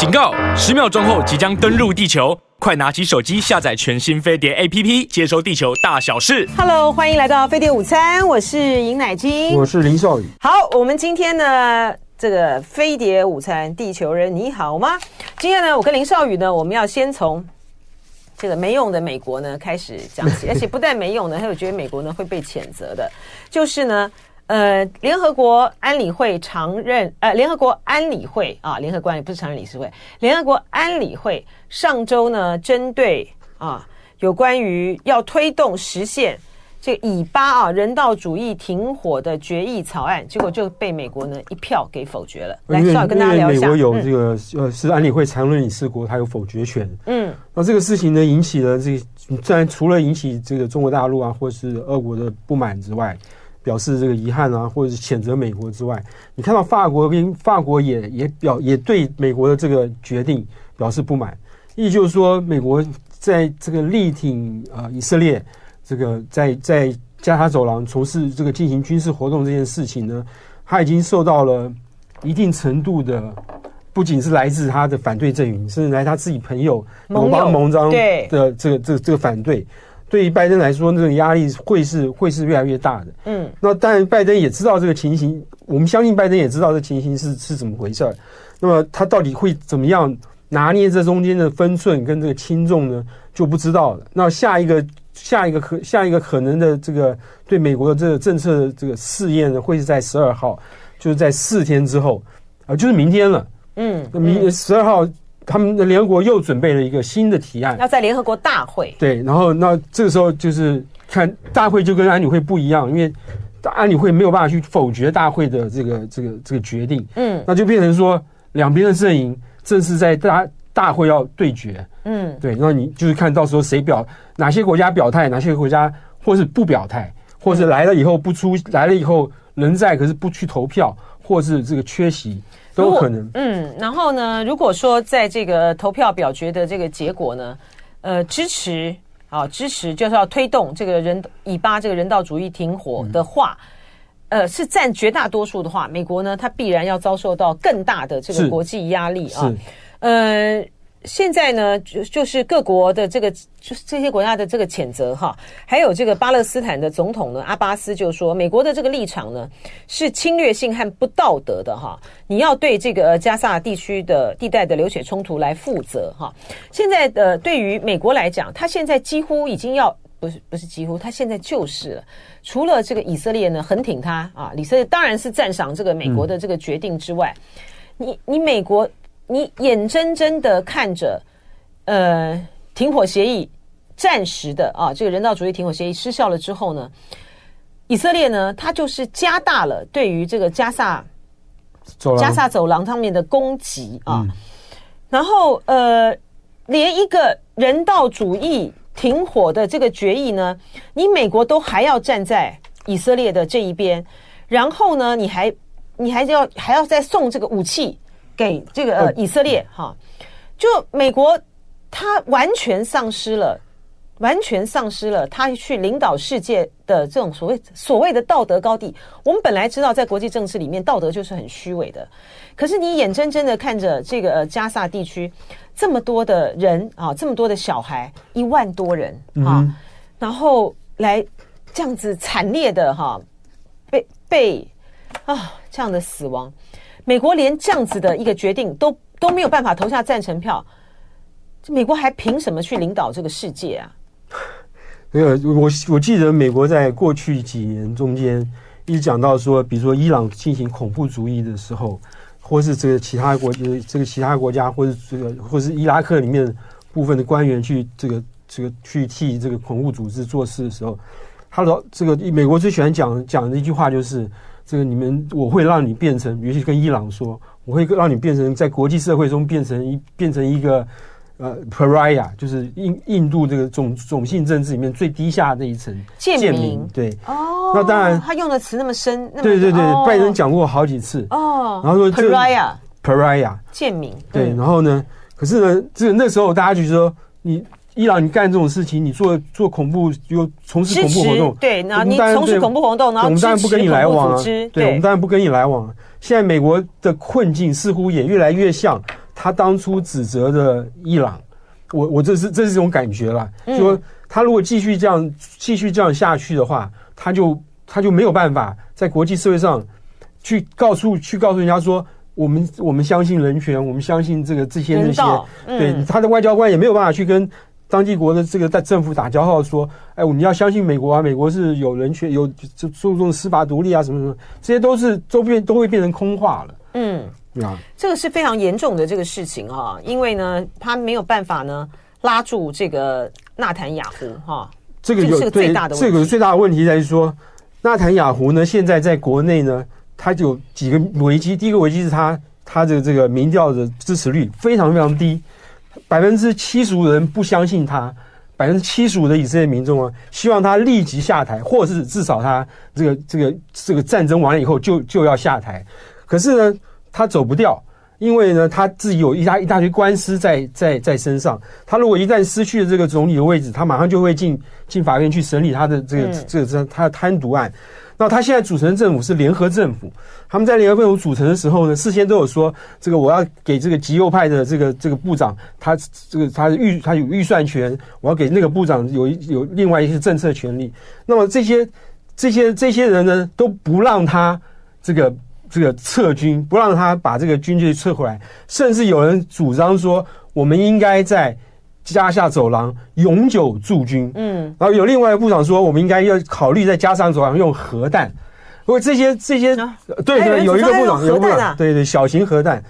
警告！十秒钟后即将登陆地球，快拿起手机下载全新飞碟 APP，接收地球大小事。Hello，欢迎来到飞碟午餐，我是尹乃菁，我是林少宇。好，我们今天呢，这个飞碟午餐，地球人你好吗？今天呢，我跟林少宇呢，我们要先从这个没用的美国呢开始讲起，而且不但没用呢，还有觉得美国呢会被谴责的，就是呢。呃，联合国安理会常任呃，联合国安理会啊，联合国也不是常任理事会，联合国安理会上周呢，针对啊有关于要推动实现这个以巴啊人道主义停火的决议草案，结果就被美国呢一票给否决了。来，稍微跟大家聊一下。美国有这个、嗯、呃，是安理会常任理事国，它有否决权。嗯，那这个事情呢，引起了这个，虽然除了引起这个中国大陆啊，或是俄国的不满之外。表示这个遗憾啊，或者是谴责美国之外，你看到法国跟法国也也表也对美国的这个决定表示不满，意思就是说，美国在这个力挺啊、呃、以色列这个在在加沙走廊从事这个进行军事活动这件事情呢，他已经受到了一定程度的，不仅是来自他的反对阵营，甚至来他自己朋友友邦盟邦的这个这个这个反对。对于拜登来说，那个压力会是会是越来越大的。嗯，那当然，拜登也知道这个情形，我们相信拜登也知道这情形是是怎么回事儿。那么他到底会怎么样拿捏这中间的分寸跟这个轻重呢？就不知道了。那下一个下一个可下一个可能的这个对美国的这个政策的这个试验呢，会是在十二号，就是在四天之后啊，就是明天了。嗯，那明十二号。他们的联合国又准备了一个新的提案，要在联合国大会。对，然后那这个时候就是看大会就跟安理会不一样，因为安理会没有办法去否决大会的这个这个这个决定。嗯，那就变成说两边的阵营正是在大大会要对决。嗯，对，那你就是看到时候谁表哪些国家表态，哪些国家或是不表态，或是来了以后不出，来了以后人在可是不去投票，或是这个缺席。都可能，嗯，然后呢，如果说在这个投票表决的这个结果呢，呃，支持啊，支持就是要推动这个人以巴这个人道主义停火的话，嗯、呃，是占绝大多数的话，美国呢，它必然要遭受到更大的这个国际压力啊，呃。现在呢，就就是各国的这个，就是这些国家的这个谴责哈，还有这个巴勒斯坦的总统呢，阿巴斯就说，美国的这个立场呢是侵略性和不道德的哈，你要对这个加萨地区的地带的流血冲突来负责哈。现在的对于美国来讲，他现在几乎已经要不是不是几乎，他现在就是了。除了这个以色列呢很挺他啊，以色列当然是赞赏这个美国的这个决定之外，你你美国。你眼睁睁的看着，呃，停火协议暂时的啊，这个人道主义停火协议失效了之后呢，以色列呢，它就是加大了对于这个加萨加萨走廊上面的攻击啊，嗯、然后呃，连一个人道主义停火的这个决议呢，你美国都还要站在以色列的这一边，然后呢，你还你还要还要再送这个武器。给这个呃以色列哈，就美国，他完全丧失了，完全丧失了他去领导世界的这种所谓所谓的道德高地。我们本来知道，在国际政治里面，道德就是很虚伪的。可是你眼睁睁的看着这个加萨地区这么多的人啊，这么多的小孩，一万多人啊，然后来这样子惨烈的哈，被被啊这样的死亡。美国连这样子的一个决定都都没有办法投下赞成票，这美国还凭什么去领导这个世界啊？没有，我我记得美国在过去几年中间一直讲到说，比如说伊朗进行恐怖主义的时候，或是这个其他国家，这个其他国家，或是这个或是伊拉克里面部分的官员去这个这个去替这个恐怖组织做事的时候，他说这个美国最喜欢讲讲的一句话就是。这个你们，我会让你变成，尤其跟伊朗说，我会让你变成在国际社会中变成一变成一个呃 pariah，就是印印度这个种种姓政治里面最低下的一层贱民。对，哦，那当然他用的词那么深，那么对对对，哦、拜登讲过好几次。哦，然后说 pariah，pariah 贱民，对，然后呢，可是呢，这个那时候大家就说你。伊朗，你干这种事情，你做做恐怖，又从事恐怖活动，对，然后你从事恐怖活动，然后我们当然不跟你来往啊，对，我们当然不跟你来往。现在美国的困境似乎也越来越像他当初指责的伊朗，我我这是这是一种感觉了，就说他如果继续这样继续这样下去的话，他就他就没有办法在国际社会上去告诉去告诉人家说，我们我们相信人权，我们相信这个这些那些，对他的外交官也没有办法去跟。当地国的这个在政府打交道说，哎，我们要相信美国啊，美国是有人权、有注注重司法独立啊，什么什么，这些都是都变都会变成空话了。嗯，啊，这个是非常严重的这个事情哈，因为呢，他没有办法呢拉住这个纳坦雅胡哈。这个有这个最大的这个最大的问题在于说，纳坦雅胡呢现在在国内呢，他就有几个危机。第一个危机是他他的这个民调的支持率非常非常低。百分之七十五的人不相信他，百分之七十五的以色列民众啊，希望他立即下台，或是至少他这个这个这个战争完了以后就就要下台。可是呢，他走不掉，因为呢，他自己有一大一大堆官司在在在身上。他如果一旦失去了这个总理的位置，他马上就会进进法院去审理他的这个这个这他的贪渎案。那他现在组成的政府是联合政府，他们在联合政府组成的时候呢，事先都有说，这个我要给这个极右派的这个这个部长，他这个他预他有预算权，我要给那个部长有有另外一些政策权利。那么这些这些这些人呢，都不让他这个这个撤军，不让他把这个军队撤回来，甚至有人主张说，我们应该在。加下走廊永久驻军，嗯，然后有另外一个部长说，我们应该要考虑在加上走廊用核弹。不过这些这些，对对，有一个部长，有一个部长，对对，小型核弹，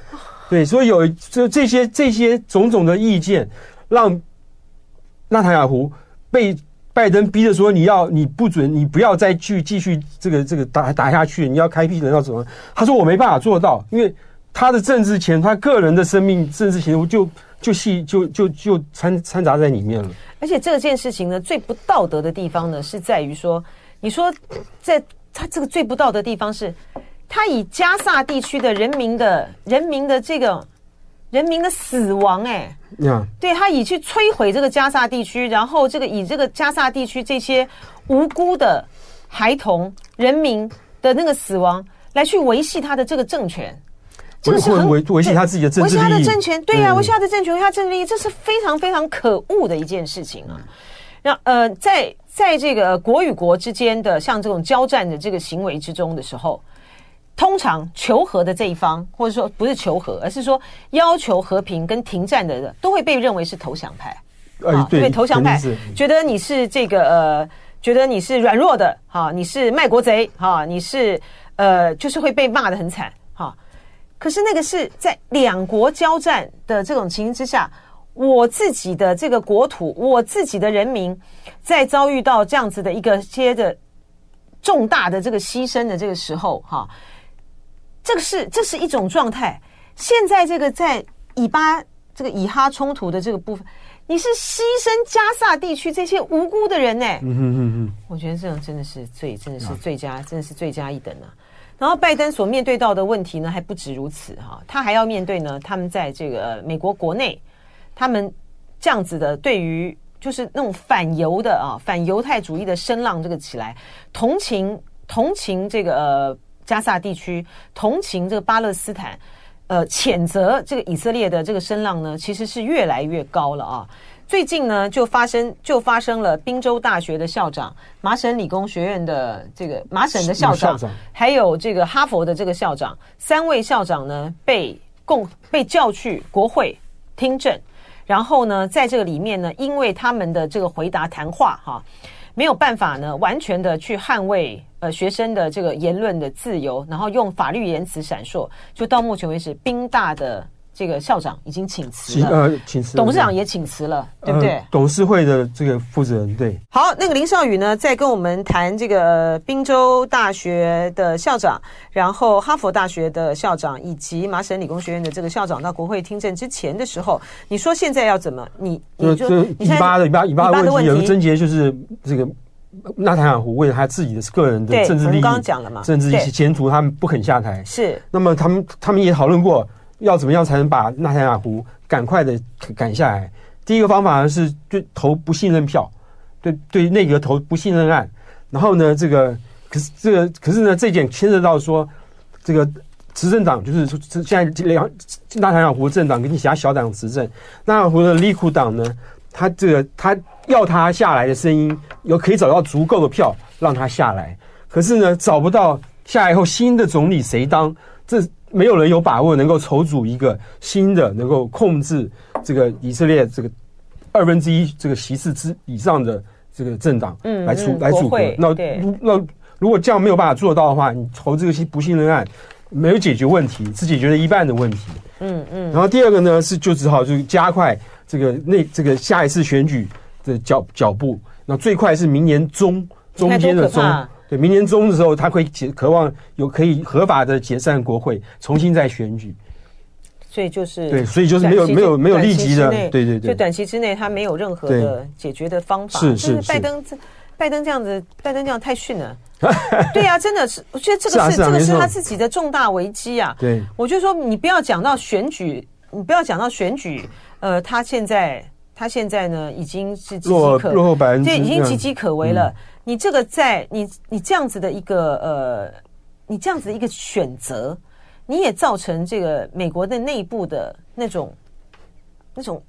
对，所以有就这些这些种种的意见，让纳塔雅胡被拜登逼着说，你要你不准你不要再去继续这个这个打打下去，你要开辟人道走廊。他说我没办法做到，因为他的政治前，他个人的生命政治前途就。就戏就就就掺掺杂在里面了，而且这件事情呢，最不道德的地方呢，是在于说，你说在他这个最不道德的地方是，他以加萨地区的人民的人民的这个人民的死亡，哎，呀，对他以去摧毁这个加萨地区，然后这个以这个加萨地区这些无辜的孩童人民的那个死亡来去维系他的这个政权。这个是很维维系他自己的政治利益，维系他的政权，对呀、啊，维系他的政权，维系他政治利益，这是非常非常可恶的一件事情啊。那呃，在在这个国与国之间的像这种交战的这个行为之中的时候，通常求和的这一方，或者说不是求和，而是说要求和平跟停战的人，都会被认为是投降派。啊，对，投降派觉得你是这个呃，觉得你是软弱的，哈，你是卖国贼，哈，你是呃，就是会被骂的很惨。可是那个是在两国交战的这种情形之下，我自己的这个国土，我自己的人民，在遭遇到这样子的一个些的重大的这个牺牲的这个时候，哈，这个是这是一种状态。现在这个在以巴这个以哈冲突的这个部分，你是牺牲加萨地区这些无辜的人呢？嗯哼哼哼，我觉得这样真的是最真的是最佳，真的是最佳一等啊。然后拜登所面对到的问题呢，还不止如此哈，他还要面对呢，他们在这个美国国内，他们这样子的对于就是那种反犹的啊，反犹太主义的声浪这个起来，同情同情这个呃加萨地区，同情这个巴勒斯坦，呃，谴责这个以色列的这个声浪呢，其实是越来越高了啊。最近呢，就发生就发生了宾州大学的校长、麻省理工学院的这个麻省的校长，还有这个哈佛的这个校长，三位校长呢被共被叫去国会听证，然后呢，在这个里面呢，因为他们的这个回答谈话哈，没有办法呢完全的去捍卫呃学生的这个言论的自由，然后用法律言辞闪烁，就到目前为止，宾大的。这个校长已经请辞了，呃，请辞，董事长也请辞了，对不对？呃，董事会的这个负责人，对。好，那个林少宇呢，在跟我们谈这个宾州大学的校长，然后哈佛大学的校长，以及麻省理工学院的这个校长到国会听证之前的时候，你说现在要怎么？你你就以巴的以巴以巴的问题有个症结，就是这个纳塔尔湖为了他自己的个人的政治利益，刚刚讲了嘛，政治前途，他们不肯下台。是。那么他们他们也讨论过。要怎么样才能把纳塔雅胡赶快的赶下来？第一个方法呢是对投不信任票，对对内阁投不信任案。然后呢，这个可是这个可是呢，这点牵涉到说，这个执政党就是现在两纳塔雅胡政党跟其他小党执政，纳坦雅胡的利库党呢，他这个他要他下来的声音有可以找到足够的票让他下来，可是呢找不到下来以后新的总理谁当，这没有人有把握能够筹组一个新的能够控制这个以色列这个二分之一这个席次之以上的这个政党来组、嗯嗯、来组合，那那。如果这样没有办法做到的话，你投这个新不信任案，没有解决问题，只解决了一半的问题。嗯嗯。然后第二个呢是就只好就加快这个那这个下一次选举的脚脚步。那最快是明年中中间的中，对，明年中的时候他会解渴望有可以合法的解散国会，重新再选举。所以就是对，所以就是没有没有没有立即的，对对对，就短期之内他没有任何的解决的方法。是是是，拜登这拜登这样子，拜登这样太逊了。对呀、啊，真的是，我觉得这个是，这个是他自己的重大危机啊。对，我就说你不要讲到选举，你不要讲到选举，呃，他现在他现在呢已经是岌岌可落后百分之，对，已经岌岌可危了。嗯、你这个在你你这样子的一个呃，你这样子的一个选择，你也造成这个美国的内部的那种那种。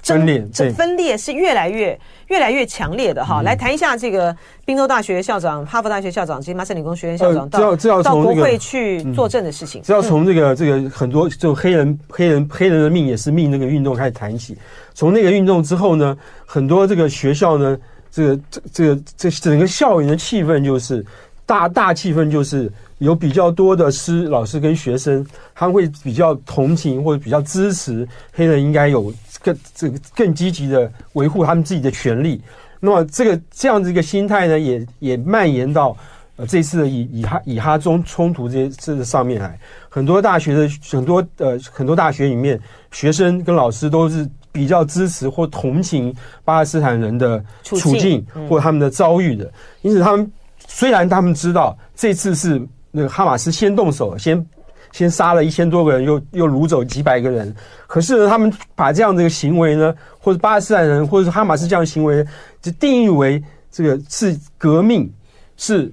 分裂，这分裂是越来越越来越强烈的哈。来谈一下这个宾州大学校长、哈佛大学校长及麻省理工学院校长到到国会去作证的事情。这要从这个这个很多就黑人黑人黑人的命也是命那个运动开始谈起。从那个运动之后呢，很多这个学校呢，这个这这个这整个校园的气氛就是大大气氛就是有比较多的师老师跟学生，他会比较同情或者比较支持黑人应该有。更这个更积极的维护他们自己的权利，那么这个这样子一个心态呢，也也蔓延到呃这次的以以哈以哈中冲突这些这个上面来，很多大学的很多呃很多大学里面，学生跟老师都是比较支持或同情巴勒斯坦人的处境或他们的遭遇的，因此他们虽然他们知道这次是那个哈马斯先动手先。先杀了一千多个人，又又掳走几百个人。可是呢，他们把这样的一个行为呢，或者巴勒斯坦人，或者是哈马斯这样的行为，就定义为这个是革命，是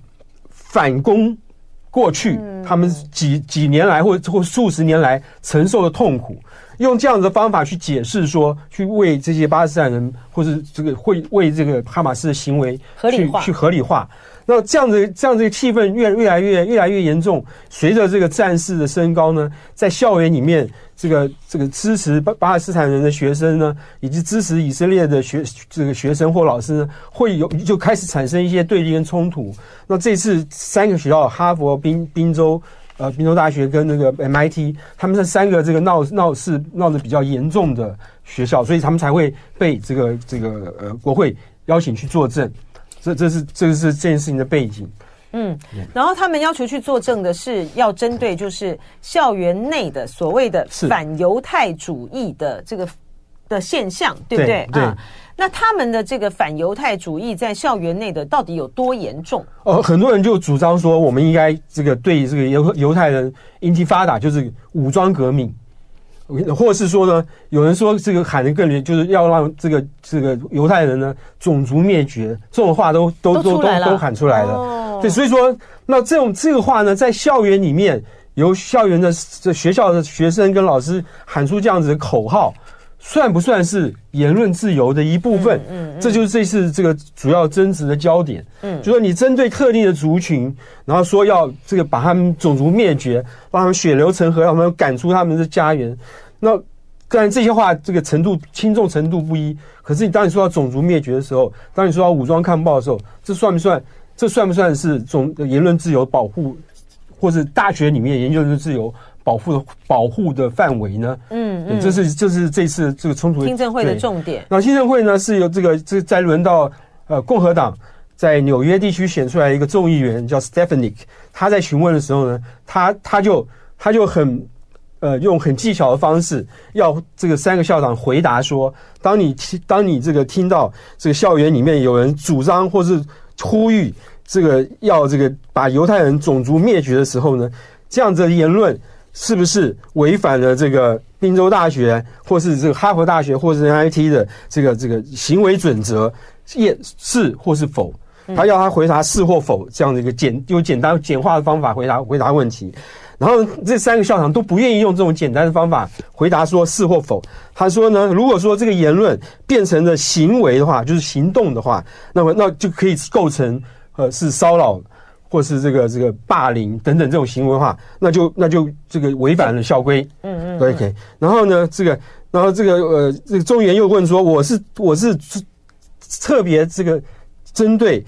反攻过去他们几几年来或或数十年来承受的痛苦，用这样的方法去解释说，去为这些巴勒斯坦人，或是这个会为这个哈马斯的行为去去合理化。那这样子，这样子的气氛越越来越越来越严重。随着这个战事的升高呢，在校园里面，这个这个支持巴巴勒斯坦人的学生呢，以及支持以色列的学这个学生或老师呢，会有就开始产生一些对立跟冲突。那这次三个学校，哈佛、宾宾州、呃宾州大学跟那个 MIT，他们是三个这个闹闹事闹得比较严重的学校，所以他们才会被这个这个呃国会邀请去作证。这这是这个是这件事情的背景，嗯，然后他们要求去作证的是要针对就是校园内的所谓的反犹太主义的这个的现象，对不对？对。啊，那他们的这个反犹太主义在校园内的到底有多严重？呃，很多人就主张说，我们应该这个对这个犹犹太人 Intifada 就是武装革命。或是说呢，有人说这个喊的更烈，就是要让这个这个犹太人呢种族灭绝，这种话都都都都都喊出来了。哦、对，所以说那这种这个话呢，在校园里面，由校园的这学校的学生跟老师喊出这样子的口号。算不算是言论自由的一部分？嗯，嗯，嗯，这就是这次这个主要争执的焦点。嗯，就说你针对特定的族群，然后说要这个把他们种族灭绝，让他们血流成河，让他们赶出他们的家园。那当然这些话这个程度轻重程度不一。可是你当你说到种族灭绝的时候，当你说到武装抗暴的时候，这算不算？这算不算是种言论自由保护，或是大学里面言论自由？保护的保护的范围呢？嗯嗯，这是这是这次这个冲突听证会的重点。那听证会呢是由这个这再轮到呃共和党在纽约地区选出来一个众议员叫 Stephanie，他在询问的时候呢，他他就他就很呃用很技巧的方式要这个三个校长回答说，当你听当你这个听到这个校园里面有人主张或是呼吁这个要这个把犹太人种族灭绝的时候呢，这样子的言论。是不是违反了这个宾州大学，或是这个哈佛大学，或是 MIT 的这个这个行为准则？也是或是否？他要他回答是或否这样的一个简用简单简化的方法回答回答问题。然后这三个校长都不愿意用这种简单的方法回答说是或否。他说呢，如果说这个言论变成了行为的话，就是行动的话，那么那就可以构成呃是骚扰或是这个这个霸凌等等这种行为的话，那就那就这个违反了校规。嗯嗯。OK。然后呢，这个然后这个呃这个中原又问说，我是我是特别这个针对。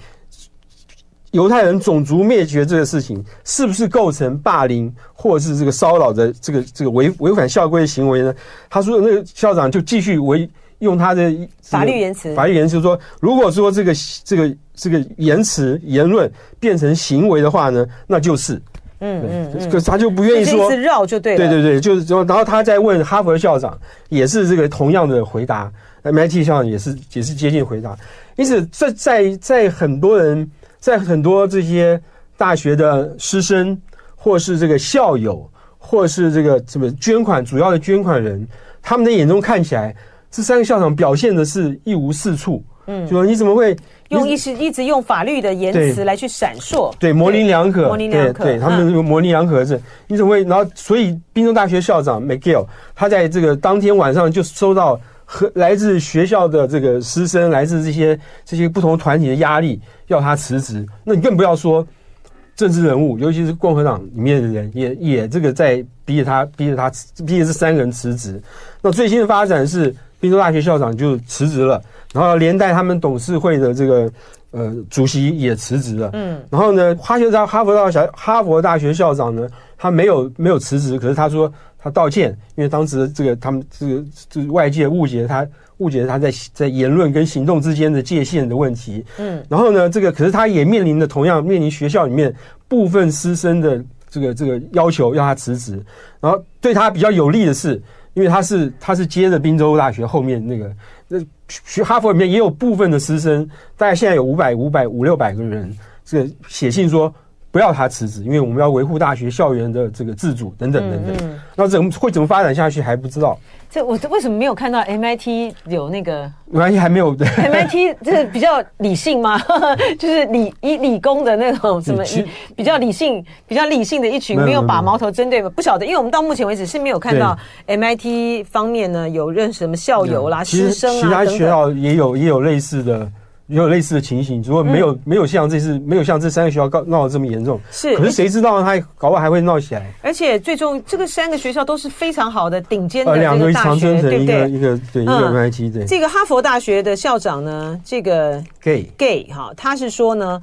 犹太人种族灭绝这个事情是不是构成霸凌或是这个骚扰的这个这个违违反校规的行为呢？他说，那个校长就继续为用他的法律言辞，法律言辞说，如果说这个这个这个言辞言论变成行为的话呢，那就是，嗯嗯，可是他就不愿意说绕就对了，对对对，就是，然后他再问哈佛的校长，也是这个同样的回答，MIT 校长也是也是接近回答，因此这在在很多人。在很多这些大学的师生，或是这个校友，或是这个什么捐款主要的捐款人，他们的眼中看起来，这三个校长表现的是一无是处。嗯，就说你怎么会用一直一直用法律的言辞来去闪烁？对，模棱两可，模棱两可。对，他们模棱两可是，你怎么会？然后，所以宾州大学校长 McGill，他在这个当天晚上就收到。和来自学校的这个师生，来自这些这些不同团体的压力，要他辞职。那你更不要说政治人物，尤其是共和党里面的人，也也这个在逼着他，逼着他，逼着这三个人辞职。那最新的发展是，宾州大学校长就辞职了，然后连带他们董事会的这个呃主席也辞职了。嗯，然后呢，哈学在哈佛大学哈佛大学校长呢，他没有没有辞职，可是他说。他道歉，因为当时这个他们这个这个外界误解他，误解他在在言论跟行动之间的界限的问题。嗯，然后呢，这个可是他也面临的同样面临学校里面部分师生的这个这个要求要他辞职。然后对他比较有利的是，因为他是他是接着宾州大学后面那个那学哈佛里面也有部分的师生，大概现在有五百五百五六百个人，这个写信说。不要他辞职，因为我们要维护大学校园的这个自主等等等等。嗯嗯、那怎么会怎么发展下去还不知道。这我为什么没有看到 MIT 有那个没关系还没有。对 MIT 就是比较理性吗？就是理以理工的那种什么比较理性、比较理性的一群，没有把矛头针对吗？不晓得，因为我们到目前为止是没有看到 MIT 方面呢有认识什么校友啦、师生啊，其他学校也有也有类似的。也有类似的情形，如果没有、嗯、没有像这次没有像这三个学校闹闹得这么严重，是，可是谁知道他搞不好还会闹起来？而且最终这个三个学校都是非常好的顶尖的两个大学，对不对？一个对一个 MIT 对。这个哈佛大学的校长呢，这个 Gay Gay 哈，他是说呢，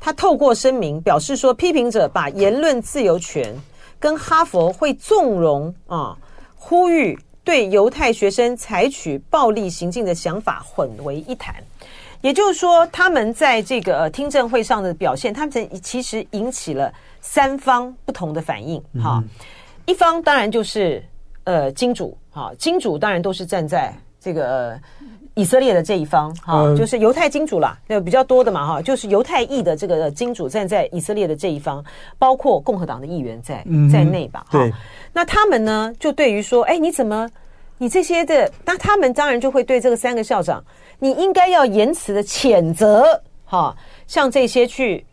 他透过声明表示说，批评者把言论自由权跟哈佛会纵容啊，呼吁对犹太学生采取暴力行径的想法混为一谈。也就是说，他们在这个听证会上的表现，他们其实引起了三方不同的反应。哈，一方当然就是呃金主，哈，金主当然都是站在这个以色列的这一方，哈，就是犹太金主啦，那比较多的嘛，哈，就是犹太裔的这个金主站在以色列的这一方，包括共和党的议员在在内吧。哈，那他们呢，就对于说，哎，你怎么你这些的，那他们当然就会对这个三个校长。你应该要严词的谴责，哈，像这些去，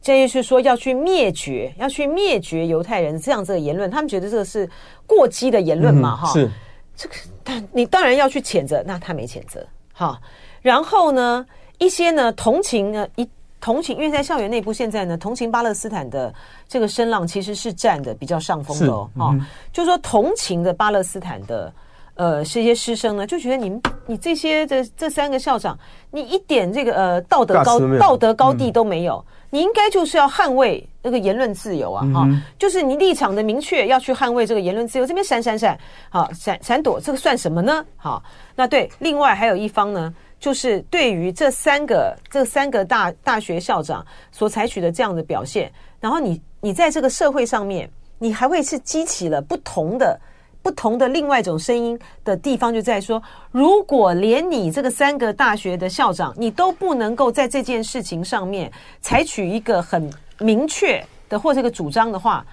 这些是说要去灭绝，要去灭绝犹太人这样子的言论，他们觉得这个是过激的言论嘛，哈、嗯，是。这个，但你当然要去谴责，那他没谴责，哈，然后呢，一些呢同情呢一同情，因为在校园内部现在呢同情巴勒斯坦的这个声浪其实是占的比较上风的哦，就是说同情的巴勒斯坦的。呃，这些师生呢，就觉得你们，你这些这这三个校长，你一点这个呃道德高道德高地都没有，嗯、你应该就是要捍卫那个言论自由啊，哈、嗯，就是你立场的明确要去捍卫这个言论自由，这边闪闪闪，好闪闪躲，这个算什么呢？好，那对，另外还有一方呢，就是对于这三个这三个大大学校长所采取的这样的表现，然后你你在这个社会上面，你还会是激起了不同的。不同的另外一种声音的地方，就在说，如果连你这个三个大学的校长，你都不能够在这件事情上面采取一个很明确的或这个主张的话，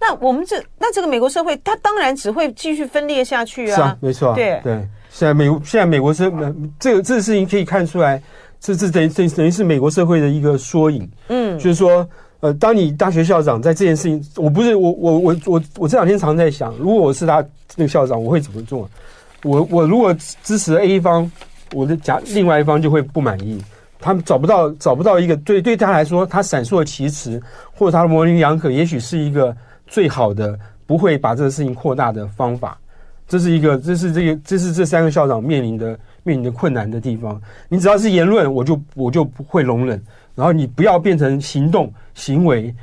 那我们这那这个美国社会，它当然只会继续分裂下去啊。是啊，没错。对对，现在美现在美国是这个这个事情可以看出来，这这等于等于等于是美国社会的一个缩影。嗯，就是说，呃，当你大学校长在这件事情，我不是我我我我我这两天常在想，如果我是他那个校长，我会怎么做？我我如果支持 A 方，我的假另外一方就会不满意。他们找不到找不到一个对对他来说，他闪烁其词或者他的模棱两可，也许是一个最好的不会把这个事情扩大的方法。这是一个，这是这个，这是这三个校长面临的面临的困难的地方。你只要是言论，我就我就不会容忍。然后你不要变成行动行为。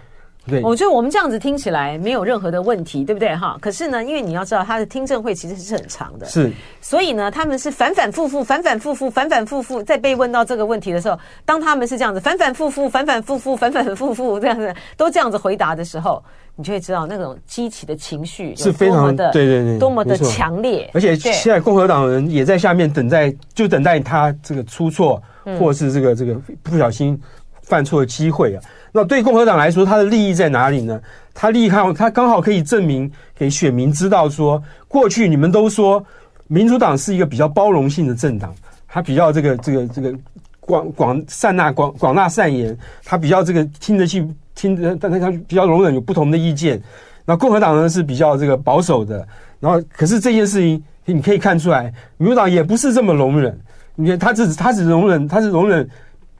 对，我觉得我们这样子听起来没有任何的问题，对不对哈？可是呢，因为你要知道，他的听证会其实是很长的，是，所以呢，他们是反反复复、反反复复、反反复复，在被问到这个问题的时候，当他们是这样子反反复复、反反复复、反反复复这样子都这样子回答的时候，你就会知道那种激起的情绪是非常的，对对对，多么的强烈。而且现在共和党人也在下面等待，就等待他这个出错，或是这个这个不小心犯错的机会啊。那对共和党来说，他的利益在哪里呢？他利益看，他刚好可以证明给选民知道说，过去你们都说民主党是一个比较包容性的政党，他比较这个这个这个广广善纳广广纳善言，他比较这个听得进听得，但他比较容忍有不同的意见。那共和党呢是比较这个保守的。然后，可是这件事情你可以看出来，民主党也不是这么容忍。你看，他只他只容忍，他是容忍。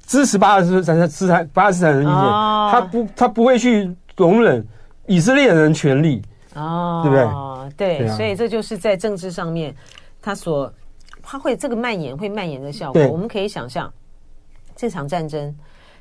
支持巴勒斯坦、斯坦巴勒斯坦人的意见，他不，他不会去容忍以色列人权利，哦，对不对？对，对啊，所以这就是在政治上面，他所他会这个蔓延，会蔓延的效果。我们可以想象，这场战争，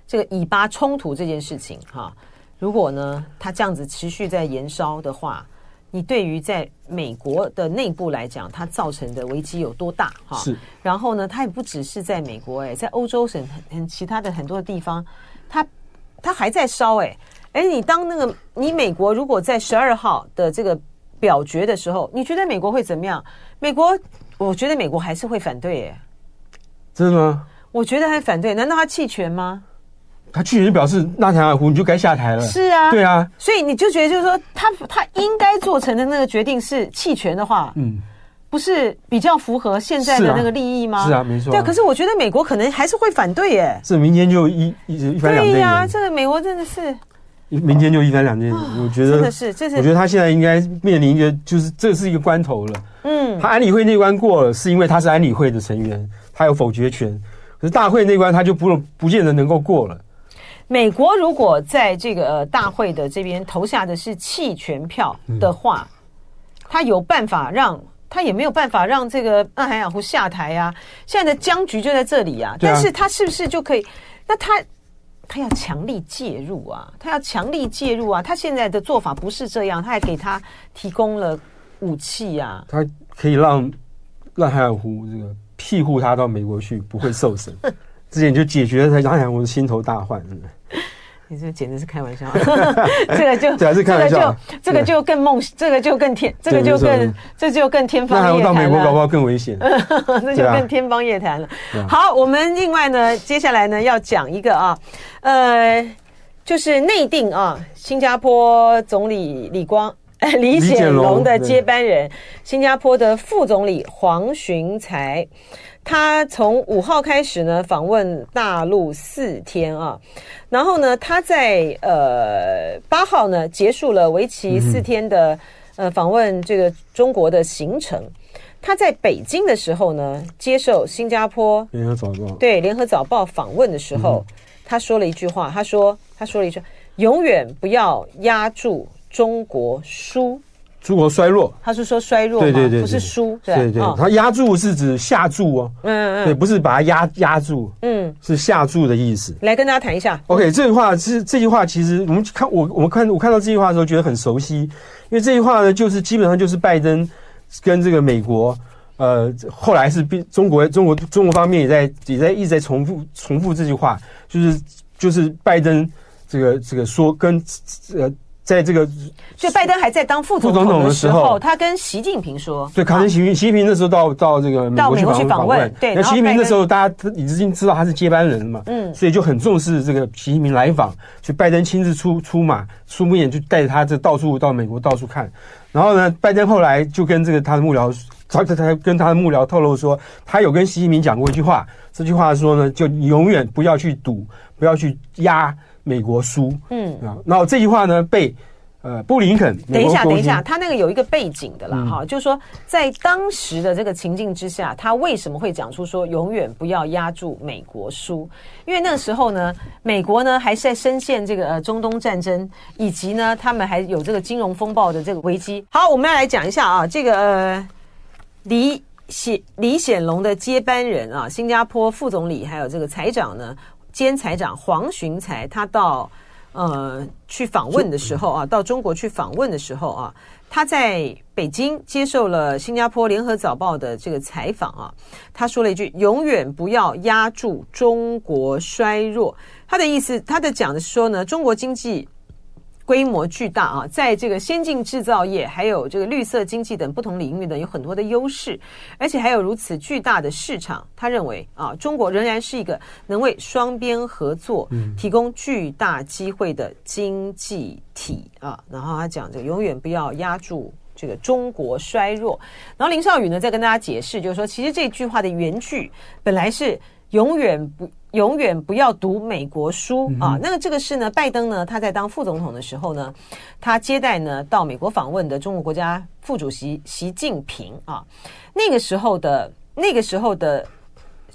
这个以巴冲突这件事情，哈，如果呢，他这样子持续在延烧的话。你对于在美国的内部来讲，它造成的危机有多大？哈，是。然后呢，它也不只是在美国，哎，在欧洲省很很其他的很多的地方，它它还在烧，哎，哎，你当那个你美国如果在十二号的这个表决的时候，你觉得美国会怎么样？美国，我觉得美国还是会反对，哎，真的吗？我觉得还反对，难道他弃权吗？他去年表示纳塔尔胡，你就该下台了。是啊，对啊，所以你就觉得就是说他他应该做成的那个决定是弃权的话，嗯，不是比较符合现在的那个利益吗？是啊，是啊没错啊。对，可是我觉得美国可能还是会反对耶。是明天就一一一翻两。对呀、啊，这个美国真的是，明天就一翻两件事。我觉得真的是，这是我觉得他现在应该面临一个，就是这是一个关头了。嗯，他安理会那关过了，是因为他是安理会的成员，他有否决权。可是大会那关他就不不见得能够过了。美国如果在这个大会的这边投下的是弃权票的话，他有办法让他也没有办法让这个纳海雅胡下台呀。现在的僵局就在这里啊。但是他是不是就可以？那他他要强力介入啊，他要强力介入啊。他现在的做法不是这样，他还给他提供了武器呀。他可以让纳海雅胡这个庇护他到美国去，不会受审。之前就解决了，他想我是心头大患。你这简直是开玩笑，这个就这个就这个就更梦，这个就更天，这个就更这就更天方夜谭了。那还到美国搞不好更危险，那就更天方夜谭了。好，我们另外呢，接下来呢要讲一个啊，呃，就是内定啊，新加坡总理李光 李显龙的接班人，新加坡的副总理黄循财。他从五号开始呢，访问大陆四天啊，然后呢，他在呃八号呢结束了为期四天的呃访问这个中国的行程。他在北京的时候呢，接受新加坡联合早报。对联合早报访问的时候，他说了一句话，他说他说了一句，永远不要压住中国输。中国衰弱，他是说衰弱吗？对对对，不是输，对对，对，他压住是指下注哦，嗯嗯，对，不是把它压压住，嗯，是下注的意思。来跟大家谈一下，OK，这句话是这句话，其实我们看我我们看我看到这句话的时候觉得很熟悉，因为这句话呢，就是基本上就是拜登跟这个美国，呃，后来是中国中国中国方面也在也在一直在重复重复这句话，就是就是拜登这个这个说跟呃。在这个所以拜登还在当副总统的时候，他跟习近平说，对，可能习近平，习近平那时候到到这个美国去访问，对，那习近平那时候大家已经知道他是接班人了嘛，嗯，所以就很重视这个习近平来访，所以拜登亲自出出马出面，就带着他这到处到美国到处看。然后呢，拜登后来就跟这个他的幕僚，他他他跟他的幕僚透露说，他有跟习近平讲过一句话，这句话说呢，就永远不要去赌，不要去压。美国输，嗯啊，然后这句话呢被呃布林肯，等一下，等一下，他那个有一个背景的啦，哈、嗯，就是说在当时的这个情境之下，他为什么会讲出说永远不要压住美国输？因为那个时候呢，美国呢还是在深陷这个呃中东战争，以及呢他们还有这个金融风暴的这个危机。好，我们要来讲一下啊，这个呃李显李显龙的接班人啊，新加坡副总理还有这个财长呢。兼财长黄循财，他到呃去访问的时候啊，到中国去访问的时候啊，他在北京接受了新加坡联合早报的这个采访啊，他说了一句：“永远不要压住中国衰弱。”他的意思，他的讲的是说呢，中国经济。规模巨大啊，在这个先进制造业，还有这个绿色经济等不同领域呢，有很多的优势，而且还有如此巨大的市场。他认为啊，中国仍然是一个能为双边合作提供巨大机会的经济体啊。然后他讲这个永远不要压住这个中国衰弱。然后林少宇呢，再跟大家解释，就是说，其实这句话的原句本来是永远不。永远不要读美国书啊！那个这个是呢，拜登呢，他在当副总统的时候呢，他接待呢到美国访问的中国国家副主席习近平啊。那个时候的那个时候的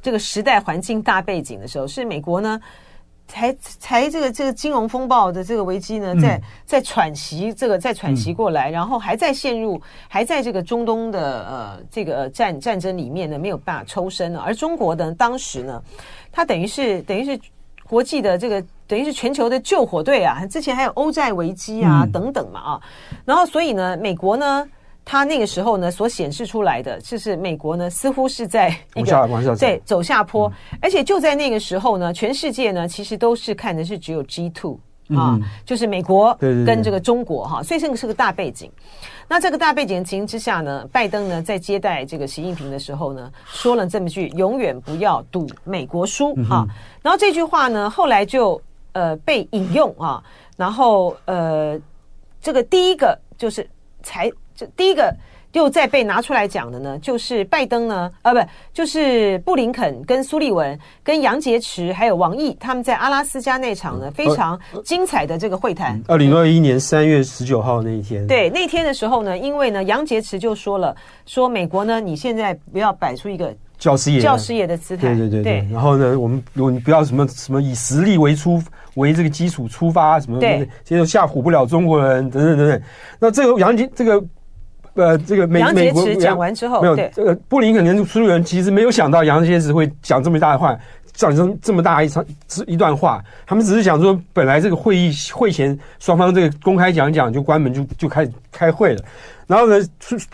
这个时代环境大背景的时候，是美国呢。才才这个这个金融风暴的这个危机呢，在在喘息，这个在喘息过来，然后还在陷入，还在这个中东的呃这个战战争里面呢，没有办法抽身了。而中国呢，当时呢，它等于是等于是国际的这个等于是全球的救火队啊，之前还有欧债危机啊等等嘛啊，然后所以呢，美国呢。它那个时候呢，所显示出来的就是美国呢，似乎是在一个对走下坡，嗯，而且就在那个时候呢，全世界呢其实都是看的是只有 G two 啊，嗯，就是美国跟这个中国哈，所以这个是个大背景。那这个大背景的情形之下呢，拜登呢在接待这个习近平的时候呢，说了这么句“永远不要赌美国输”哈，嗯，然后这句话呢后来就呃被引用啊，然后呃这个第一个就是才这。第一个又再被拿出来讲的呢，就是拜登呢，呃，不，就是布林肯跟苏利文、跟杨洁篪还有王毅他们在阿拉斯加那场呢非常精彩的这个会谈。二零二一年三月十九号那一天，对，那天的时候呢，因为呢，杨洁篪就说了，说美国呢，你现在不要摆出一个教师爷、教师爷的姿态，对对对对。然后呢，我们如果你不要什么什么以实力为出为这个基础出发什么，对，现在吓唬不了中国人等等等等。那这个杨洁这个。呃，这个美美国讲完之后，没有这个布林肯跟苏利文其实没有想到杨洁篪会讲这么大的话，讲成这么大一场一段话。他们只是想说，本来这个会议会前双方这个公开讲讲就关门就就开始开会了。然后呢，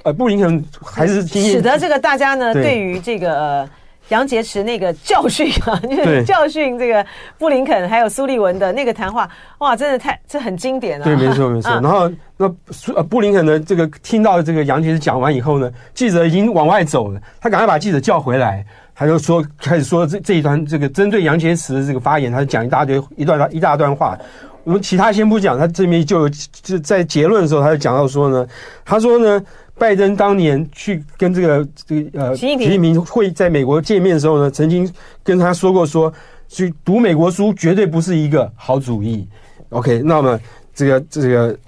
呃，布林肯还是使得这个大家呢对，对于这个。呃杨洁篪那个教训啊，就是教训这个布林肯还有苏利文的那个谈话，哇，真的太这很经典了。对，没错 没错。然后那苏呃布林肯呢，这个听到这个杨洁篪讲完以后呢，记者已经往外走了，他赶快把记者叫回来，他就说开始说这这一段这个针对杨洁篪的这个发言，他就讲一大堆一段一大段话。我们其他先不讲，他这边就就在结论的时候，他就讲到说呢，他说呢。拜登当年去跟这个这个呃习近平会在美国见面的时候呢，曾经跟他说过说，去读美国书绝对不是一个好主意。OK，那么这个这个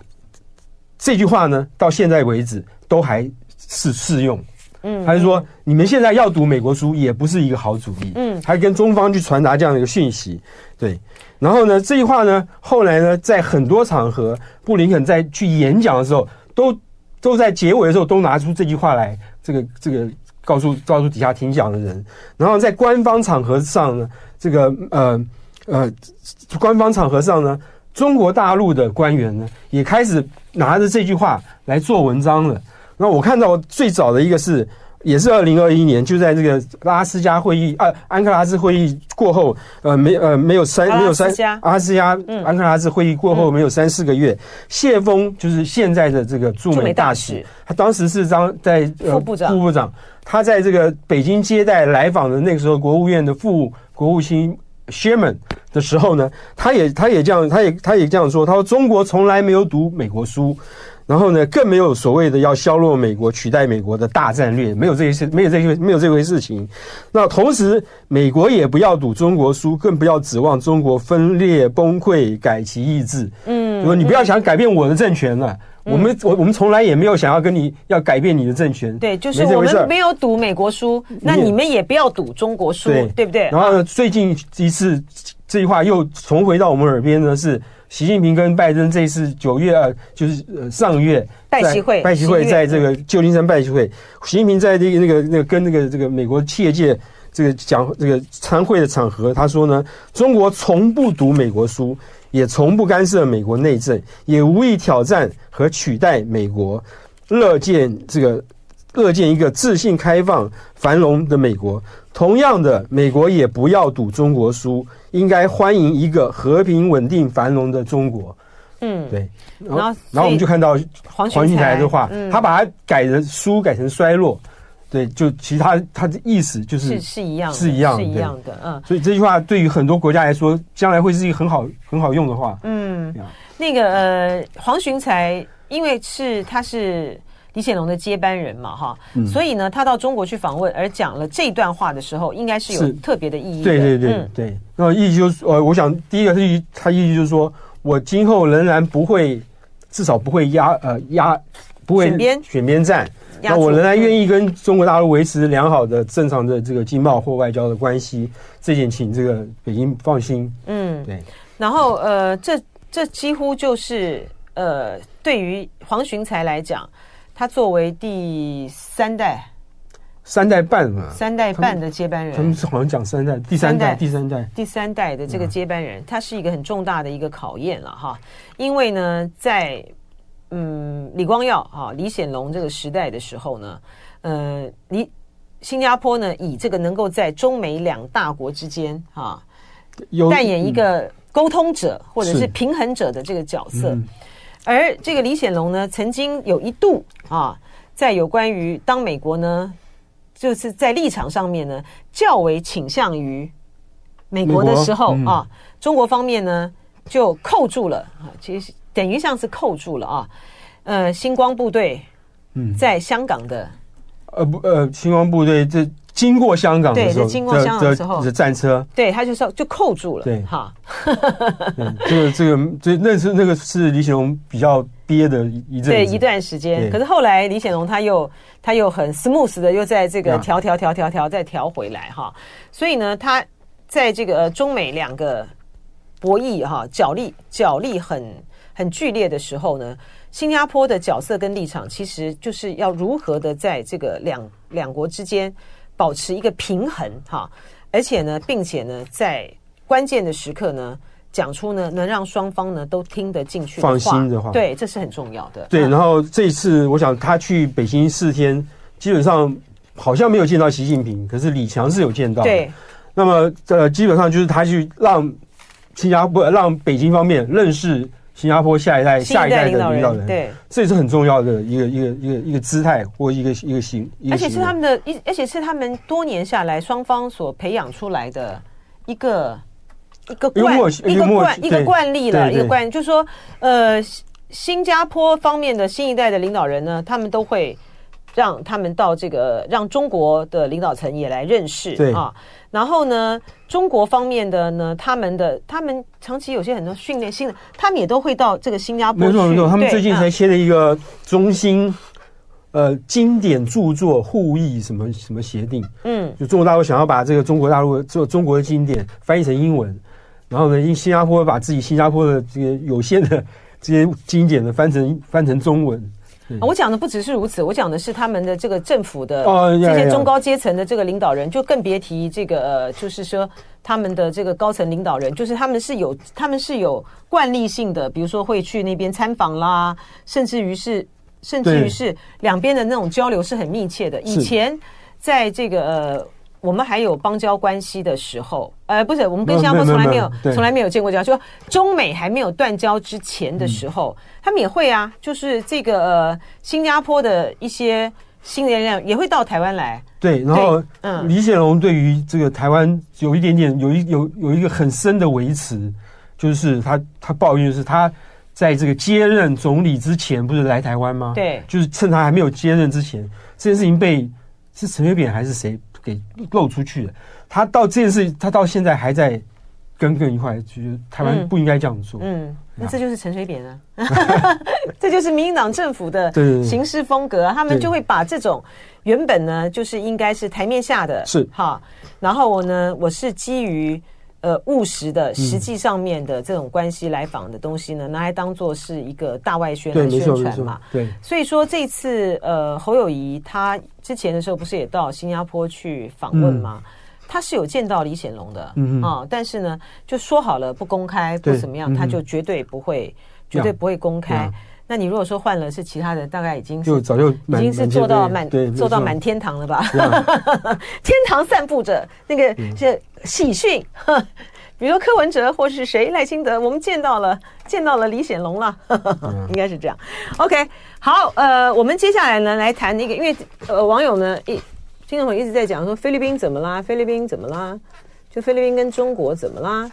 这句话呢，到现在为止都还是适用。嗯，还是说你们现在要读美国书也不是一个好主意。嗯，还跟中方去传达这样的一个讯息。对，然后呢，这句话呢，后来呢，在很多场合，布林肯在去演讲的时候都。都在结尾的时候都拿出这句话来，这个这个告诉告诉底下听讲的人，然后在官方场合上呢，这个呃呃官方场合上呢，中国大陆的官员呢也开始拿着这句话来做文章了。那我看到最早的一个是也是二零二一年，就在这个拉斯加会议啊，安克拉斯会议过后，呃，没呃没有三没有三阿拉斯加安克拉斯会议过后没有三四个月，谢峰就是现在的这个驻美大使，他当时是当在呃副部长，副部长，他在这个北京接待来访的那个时候，国务院的副国务卿 Sherman 的时候呢，他也他也这样，他也他也这样说，他说中国从来没有读美国书。然后呢，更没有所谓的要削弱美国、取代美国的大战略，没有这些事，没有这些，没有这回事情。那同时，美国也不要赌中国输，更不要指望中国分裂崩溃、改其意志。嗯，说你不要想改变我的政权了。嗯、我们我我们从来也没有想要跟你要改变你的政权。对，就是我们没有赌美国输，那你们也不要赌中国输，对，对不对？然后呢，最近一次这句话又重回到我们耳边呢，是。习近平跟拜登这一次九月二，就是呃上个月拜习会，拜习会在这个旧金山拜习会，习近平在这个那个那个跟那个这个美国企业界这个讲这个参会的场合，他说呢，中国从不读美国书，也从不干涉美国内政，也无意挑战和取代美国，乐见这个。乐见一个自信、开放、繁荣的美国。同样的，美国也不要赌中国输，应该欢迎一个和平、稳定、繁荣的中国。嗯，对。然后，然后，我们就看到黄循财的话，他把它改的书改成衰落。对，就其他他的意思就是是是一样，是一样，是一样的。嗯，所以这句话对于很多国家来说，将来会是一个很好很好用的话。嗯，那个呃，黄循才，因为是他是。李显龙的接班人嘛，哈、嗯，所以呢，他到中国去访问，而讲了这段话的时候，应该是有特别的意义的。对对对、嗯、对，那意义就是，呃，我想第一个是他意义就是说，我今后仍然不会，至少不会压呃压，不会选边。选边站，那我仍然愿意跟中国大陆维持良好的正常的这个经贸或外交的关系，这点请这个北京放心。嗯，对。然后呃，这这几乎就是呃，对于黄循才来讲。他作为第三代，三代半嘛，三代半的接班人，他们是好像讲三代，第三代，第三代，第三代的这个接班人，他是一个很重大的一个考验了哈。因为呢，在嗯李光耀哈李显龙这个时代的时候呢，呃，李新加坡呢以这个能够在中美两大国之间哈扮演一个沟通者或者是平衡者的这个角色。而这个李显龙呢，曾经有一度啊，在有关于当美国呢，就是在立场上面呢，较为倾向于美国的时候啊，中国方面呢就扣住了啊，其实等于像是扣住了啊，呃，星光部队在香港的，呃不呃，星光部队这。经过香港的时候，经过香港的时候。的战车，对，他就说就扣住了，对，哈，这个这个这那是那个是李显龙比较憋的一阵，对，一段时间。可是后来李显龙他又他又很 smooth 的又在这个调调调调调再调回来哈，所以呢，他在这个中美两个博弈哈角力角力很很剧烈的时候呢，新加坡的角色跟立场其实就是要如何的在这个两两国之间。保持一个平衡哈，而且呢，并且呢，在关键的时刻呢，讲出呢能让双方呢都听得进去、放心的话，对，这是很重要的。对，然后这一次，我想他去北京四天，基本上好像没有见到习近平，可是李强是有见到的。对，那么呃，基本上就是他去让新加坡、让北京方面认识。新加坡下一代、下一代的领导人，对，这也是很重要的一个一个一个一个姿态或一个一个形，而且是他们的，一而且是他们多年下来双方所培养出来的一个一个惯一个惯一个惯例了，一个惯，就是说，呃，新加坡方面的新一代的领导人呢，他们都会让他们到这个让中国的领导层也来认识，对啊。然后呢，中国方面的呢，他们的他们长期有些很多训练新的，他们也都会到这个新加坡去。没错没错，他们最近才签了一个中心呃经典著作互译什么什么协定。嗯，就中国大陆想要把这个中国大陆做中国的经典翻译成英文，然后呢，因新加坡把自己新加坡的这个有限的这些经典的翻成翻成中文。我讲的不只是如此，我讲的是他们的这个政府的这些中高阶层的这个领导人，就更别提这个呃，就是说他们的这个高层领导人，就是他们是有他们是有惯例性的，比如说会去那边参访啦，甚至于是甚至于是两边的那种交流是很密切的。以前在这个呃，我们还有邦交关系的时候，呃，不是，我们跟新加坡从来没有从来没有见过交，就中美还没有断交之前的时候，嗯、他们也会啊，就是这个呃，新加坡的一些新力量也会到台湾来。对，然后嗯，李显龙对于这个台湾有一点点有一有有一个很深的维持，就是他他抱怨是他。在这个接任总理之前，不是来台湾吗？对，就是趁他还没有接任之前，这件事情被是陈水扁还是谁给露出去的？他到这件事，他到现在还在耿耿于怀，就是台湾不应该这样做。嗯，嗯，那这就是陈水扁啊，这就是民进党政府的行事风格，啊，他们就会把这种原本呢就是应该是台面下的，是哈，然后我呢，我是基于。呃，务实的、实际上面的这种关系来访的东西呢，嗯、拿来当做是一个大外宣来宣传嘛。对，所以说这次呃，侯友谊他之前的时候不是也到新加坡去访问吗？嗯、他是有见到李显龙的，嗯啊，但是呢，就说好了不公开，不怎么样，他就绝对不会，绝对不会公开。那你如果说换了是其他的，大概已经是就早就已经是做到满做到满天堂了吧？天堂散步者那个是喜讯，比如柯文哲或是谁赖清德，我们见到了见到了李显龙了，应该是这样。OK，好，呃，我们接下来呢来谈那个，因为呃网友呢一听众朋友一直在讲说菲律宾怎么啦？菲律宾怎么啦？就菲律宾跟中国怎么啦？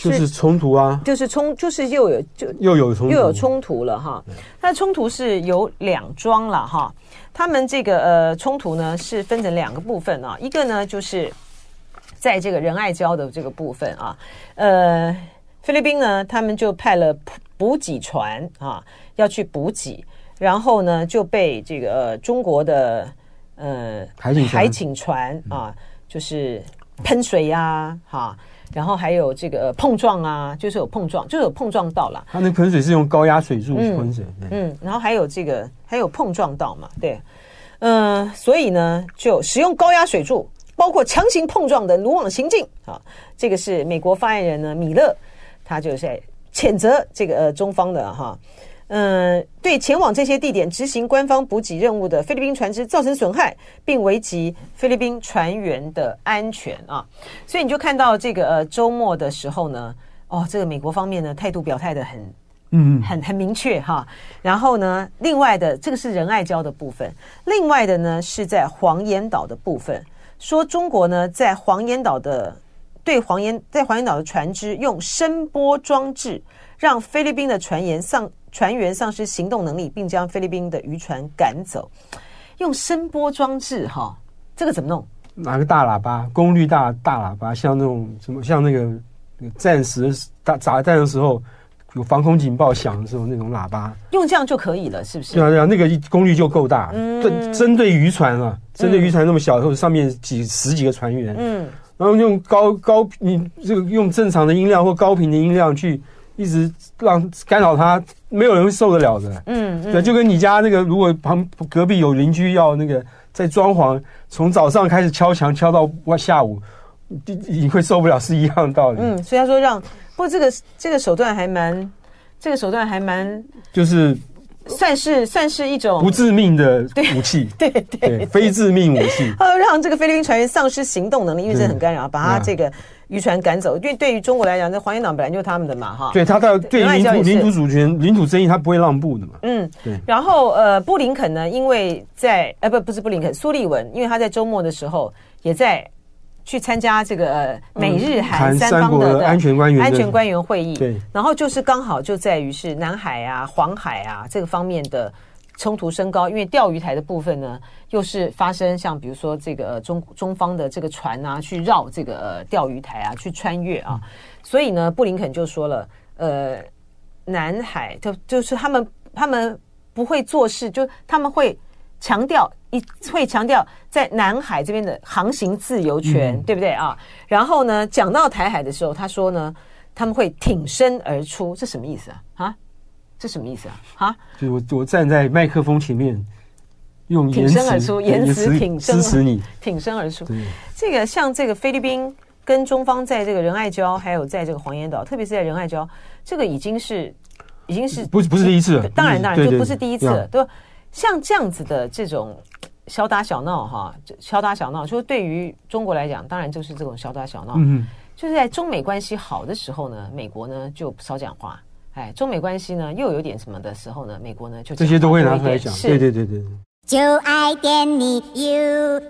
就是冲突啊，就是冲，就是又有就又有冲突。又有冲突了哈。它的冲突是有两桩了哈。他们这个呃冲突呢是分成两个部分啊，一个呢就是在这个仁爱礁的这个部分啊，呃，菲律宾呢他们就派了补给船啊要去补给，然后呢就被这个、呃、中国的呃海警海警船啊就是喷水呀、啊、哈。然后还有这个碰撞啊，就是有碰撞，就是有碰撞到了。它那喷水是用高压水柱去喷水，嗯，嗯，然后还有这个还有碰撞到嘛，对，嗯、呃，所以呢，就使用高压水柱，包括强行碰撞的鲁莽行径啊。这个是美国发言人呢米勒，他就在谴责这个呃中方的哈。嗯，对前往这些地点执行官方补给任务的菲律宾船只造成损害，并危及菲律宾船员的安全啊！所以你就看到这个呃周末的时候呢，哦，这个美国方面呢态度表态的很，嗯，很很明确哈。然后呢，另外的这个是仁爱礁的部分，另外的呢是在黄岩岛的部分，说中国呢在黄岩岛的对黄岩在黄岩岛的船只用声波装置，让菲律宾的船员丧。船员丧失行动能力，并将菲律宾的渔船赶走，用声波装置哈，这个怎么弄？拿个大喇叭，功率大大喇叭，像那种什么，像那个战时打炸弹的时候有防空警报响的时候那种喇叭，用这样就可以了，是不是？对啊，对啊，那个功率就够大。嗯，针针对渔船啊，针对渔船那么小，或者上面几十几个船员，嗯，然后用高高你这个用正常的音量或高频的音量去。一直让干扰他，没有人会受得了的。嗯，嗯对，就跟你家那个，如果旁隔壁有邻居要那个在装潢，从早上开始敲墙敲到晚下午，你你会受不了，是一样的道理。嗯，所以他说让，不过这个这个手段还蛮，这个手段还蛮，就是算是算是一种不致命的武器，对 对，对，对，非致命武器。他 说让这个菲律宾船员丧失行动能力，因为这很干扰，把他这个。渔船赶走，因为对于中国来讲，这黄岩岛本来就是他们的嘛，哈。对，他到对领土领土主权、领土争议，他不会让步的嘛。嗯，对。然后呃，布林肯呢，因为在呃不不是布林肯，苏利文，因为他在周末的时候也在去参加这个呃美日韩三方的安全官员安全官员会议。对。然后就是刚好就在于是南海啊、黄海啊这个方面的。冲突升高，因为钓鱼台的部分呢，又是发生像比如说这个中中方的这个船啊，去绕这个呃钓鱼台啊，去穿越啊，所以呢，布林肯就说了，呃，南海就就是他们他们不会做事，就他们会强调一会强调在南海这边的航行自由权，嗯、对不对啊？然后呢，讲到台海的时候，他说呢，他们会挺身而出，这什么意思啊？啊？这什么意思啊？哈，就我我站在麦克风前面，用挺身而出，言辞挺身支持你，挺身而出。对，这个像这个菲律宾跟中方在这个仁爱礁，还有在这个黄岩岛，特别是在仁爱礁，这个已经是已经是不是不是第一次了。当然当然就不是第一次了，都像这样子的这种小打小闹哈，小打小闹，说对于中国来讲，当然就是这种小打小闹。嗯，就是在中美关系好的时候呢，美国呢就少讲话。中美关系呢又有点什么的时候呢美国呢就这些都会拿出来讲对对对就爱点你 ufo